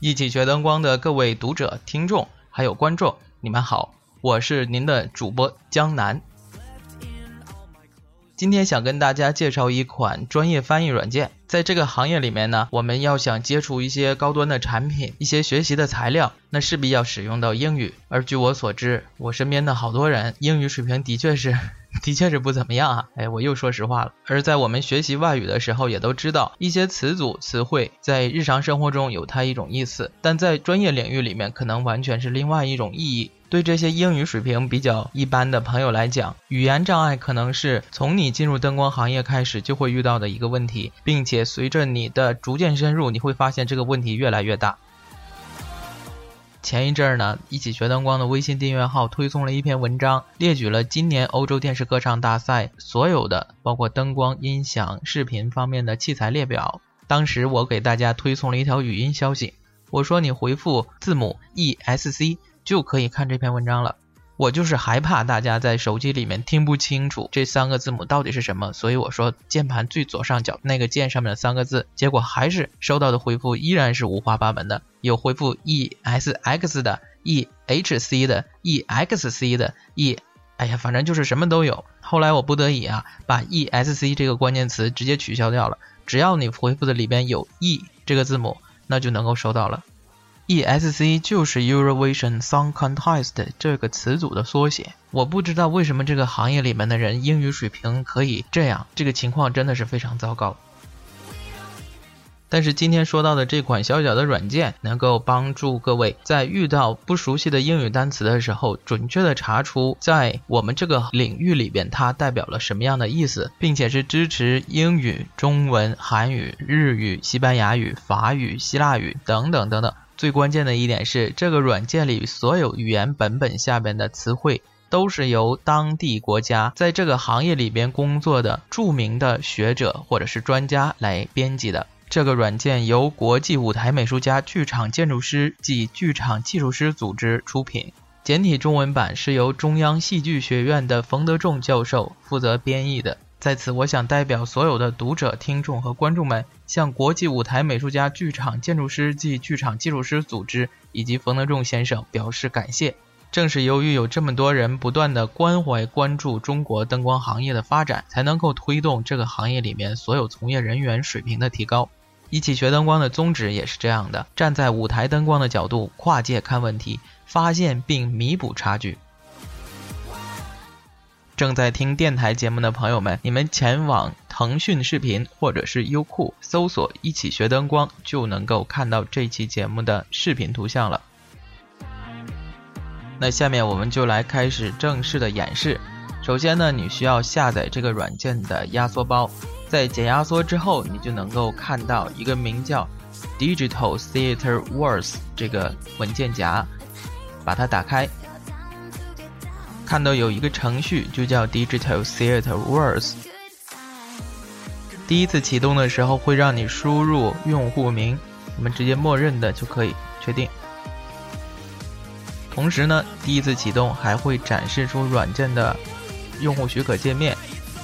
一起学灯光的各位读者、听众还有观众，你们好，我是您的主播江南。今天想跟大家介绍一款专业翻译软件，在这个行业里面呢，我们要想接触一些高端的产品、一些学习的材料，那势必要使用到英语。而据我所知，我身边的好多人英语水平的确是。的确是不怎么样啊！哎，我又说实话了。而在我们学习外语的时候，也都知道一些词组、词汇在日常生活中有它一种意思，但在专业领域里面可能完全是另外一种意义。对这些英语水平比较一般的朋友来讲，语言障碍可能是从你进入灯光行业开始就会遇到的一个问题，并且随着你的逐渐深入，你会发现这个问题越来越大。前一阵儿呢，一起学灯光的微信订阅号推送了一篇文章，列举了今年欧洲电视歌唱大赛所有的，包括灯光、音响、视频方面的器材列表。当时我给大家推送了一条语音消息，我说你回复字母 ESC 就可以看这篇文章了。我就是害怕大家在手机里面听不清楚这三个字母到底是什么，所以我说键盘最左上角那个键上面的三个字，结果还是收到的回复依然是五花八门的，有回复 E S X 的，E H C 的，E X C 的，E，哎呀，反正就是什么都有。后来我不得已啊，把 E S C 这个关键词直接取消掉了，只要你回复的里边有 E 这个字母，那就能够收到了。ESC 就是 Eurovision Song Contest 这个词组的缩写。我不知道为什么这个行业里面的人英语水平可以这样，这个情况真的是非常糟糕。但是今天说到的这款小小的软件，能够帮助各位在遇到不熟悉的英语单词的时候，准确的查出在我们这个领域里边它代表了什么样的意思，并且是支持英语、中文、韩语、日语、西班牙语、法语、希腊语等等等等。最关键的一点是，这个软件里所有语言本本下边的词汇都是由当地国家在这个行业里边工作的著名的学者或者是专家来编辑的。这个软件由国际舞台美术家剧场建筑师及剧场技术师组织出品，简体中文版是由中央戏剧学院的冯德仲教授负责编译的。在此，我想代表所有的读者、听众和观众们，向国际舞台美术家、剧场建筑师及剧场技术师组织以及冯德仲先生表示感谢。正是由于有这么多人不断的关怀、关注中国灯光行业的发展，才能够推动这个行业里面所有从业人员水平的提高。一起学灯光的宗旨也是这样的：站在舞台灯光的角度，跨界看问题，发现并弥补差距。正在听电台节目的朋友们，你们前往腾讯视频或者是优酷搜索“一起学灯光”，就能够看到这期节目的视频图像了。那下面我们就来开始正式的演示。首先呢，你需要下载这个软件的压缩包，在解压缩之后，你就能够看到一个名叫 “Digital Theater Words” 这个文件夹，把它打开。看到有一个程序就叫 Digital Theater Words，第一次启动的时候会让你输入用户名，我们直接默认的就可以确定。同时呢，第一次启动还会展示出软件的用户许可界面，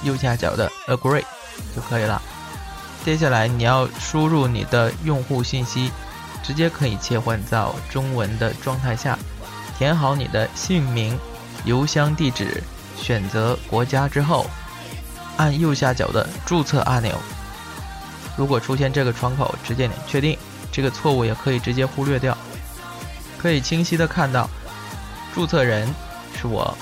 右下角的 Agree 就可以了。接下来你要输入你的用户信息，直接可以切换到中文的状态下，填好你的姓名。邮箱地址，选择国家之后，按右下角的注册按钮。如果出现这个窗口，直接点确定。这个错误也可以直接忽略掉。可以清晰的看到，注册人是我。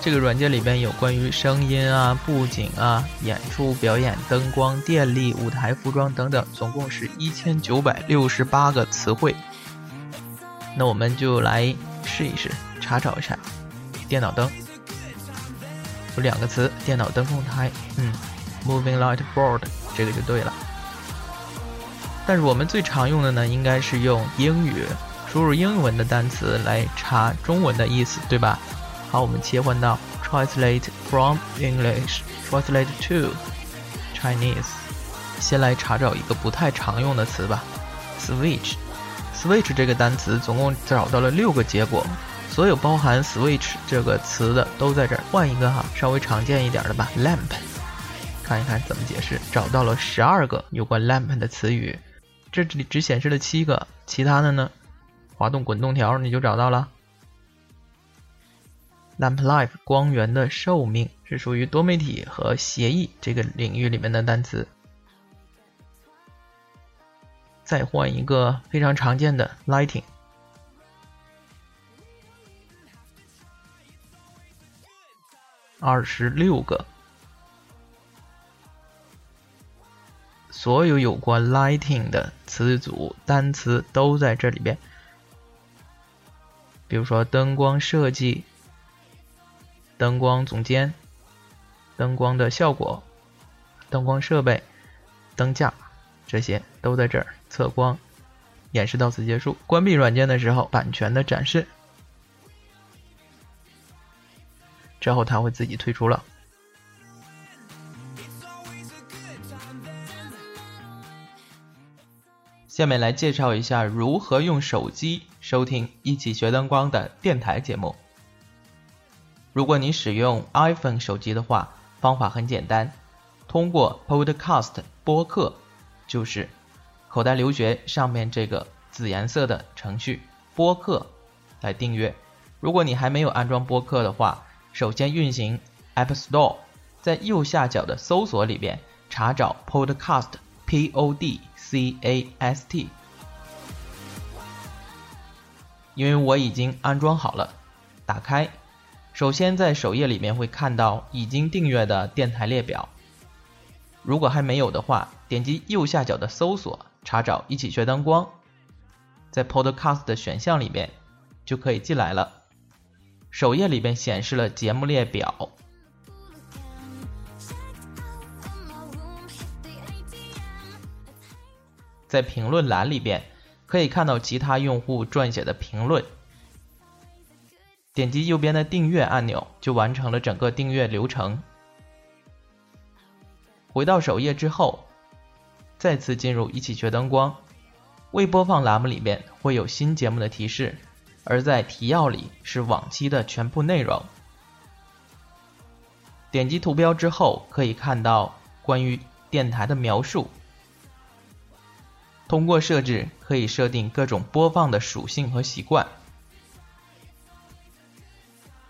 这个软件里边有关于声音啊、布景啊、演出表演、灯光、电力、舞台服装等等，总共是一千九百六十八个词汇。那我们就来试一试，查找一下。电脑灯有两个词，电脑灯控台，嗯，moving light board，这个就对了。但是我们最常用的呢，应该是用英语输入英文的单词来查中文的意思，对吧？好，我们切换到 translate from English，translate to Chinese。先来查找一个不太常用的词吧，switch，switch 这个单词总共找到了六个结果。所有包含 switch 这个词的都在这儿，换一个哈，稍微常见一点的吧，lamp，看一看怎么解释。找到了十二个有关 lamp 的词语，这里只显示了七个，其他的呢？滑动滚动条你就找到了。Lamp life 光源的寿命是属于多媒体和协议这个领域里面的单词。再换一个非常常见的 lighting，二十六个。所有有关 lighting 的词组、单词都在这里边。比如说灯光设计、灯光总监、灯光的效果、灯光设备、灯架，这些都在这儿。测光，演示到此结束。关闭软件的时候，版权的展示，之后它会自己退出了。下面来介绍一下如何用手机收听一起学灯光的电台节目。如果你使用 iPhone 手机的话，方法很简单，通过 Podcast 播客就是口袋留学上面这个紫颜色的程序播客来订阅。如果你还没有安装播客的话，首先运行 App Store，在右下角的搜索里边查找 Podcast。P O D C A S T，因为我已经安装好了，打开，首先在首页里面会看到已经订阅的电台列表。如果还没有的话，点击右下角的搜索，查找“一起学灯光”，在 Podcast 的选项里面就可以进来了。首页里边显示了节目列表。在评论栏里边可以看到其他用户撰写的评论，点击右边的订阅按钮就完成了整个订阅流程。回到首页之后，再次进入一起学灯光，未播放栏目里边会有新节目的提示，而在提要里是往期的全部内容。点击图标之后可以看到关于电台的描述。通过设置可以设定各种播放的属性和习惯，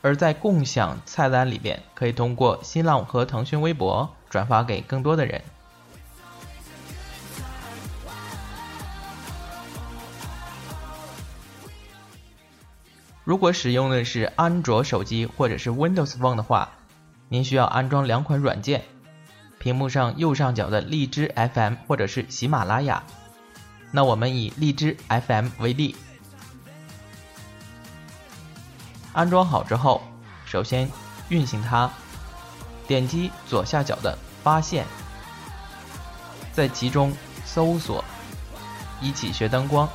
而在共享菜单里边，可以通过新浪和腾讯微博转发给更多的人。如果使用的是安卓手机或者是 Windows Phone 的话，您需要安装两款软件。屏幕上右上角的荔枝 FM 或者是喜马拉雅。那我们以荔枝 FM 为例，安装好之后，首先运行它，点击左下角的发现，在其中搜索“一起学灯光”，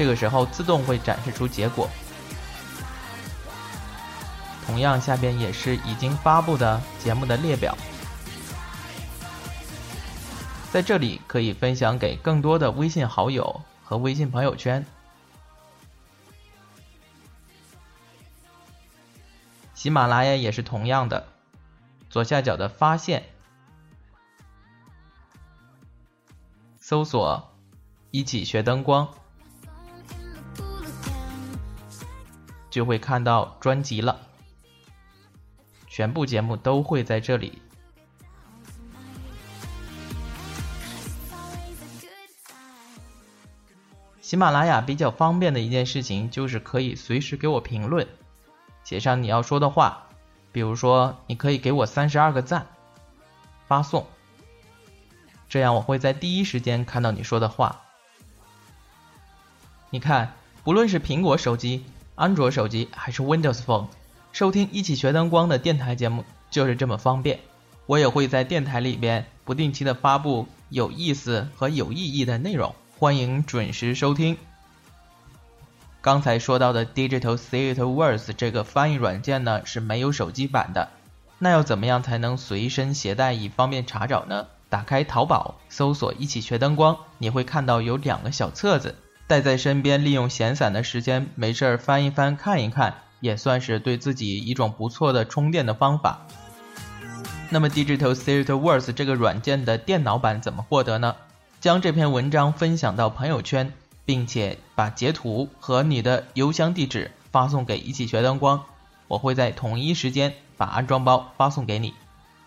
这个时候自动会展示出结果。同样，下边也是已经发布的节目的列表，在这里可以分享给更多的微信好友和微信朋友圈。喜马拉雅也是同样的，左下角的发现，搜索“一起学灯光”，就会看到专辑了。全部节目都会在这里。喜马拉雅比较方便的一件事情就是可以随时给我评论，写上你要说的话，比如说你可以给我三十二个赞，发送，这样我会在第一时间看到你说的话。你看，不论是苹果手机、安卓手机还是 Windows Phone。收听一起学灯光的电台节目就是这么方便，我也会在电台里边不定期的发布有意思和有意义的内容，欢迎准时收听。刚才说到的 Digital Theater Words 这个翻译软件呢是没有手机版的，那要怎么样才能随身携带以方便查找呢？打开淘宝，搜索一起学灯光，你会看到有两个小册子，带在身边，利用闲散的时间没事儿翻一翻看一看。也算是对自己一种不错的充电的方法。那么，Digital Theatre Works 这个软件的电脑版怎么获得呢？将这篇文章分享到朋友圈，并且把截图和你的邮箱地址发送给一起学灯光，我会在同一时间把安装包发送给你。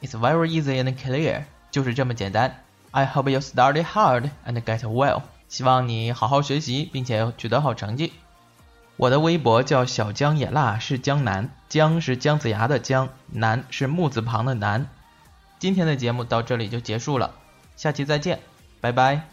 It's very easy and clear，就是这么简单。I hope you study hard and get well。希望你好好学习，并且取得好成绩。我的微博叫小姜也辣，是江南，姜是姜子牙的江，南是木字旁的南。今天的节目到这里就结束了，下期再见，拜拜。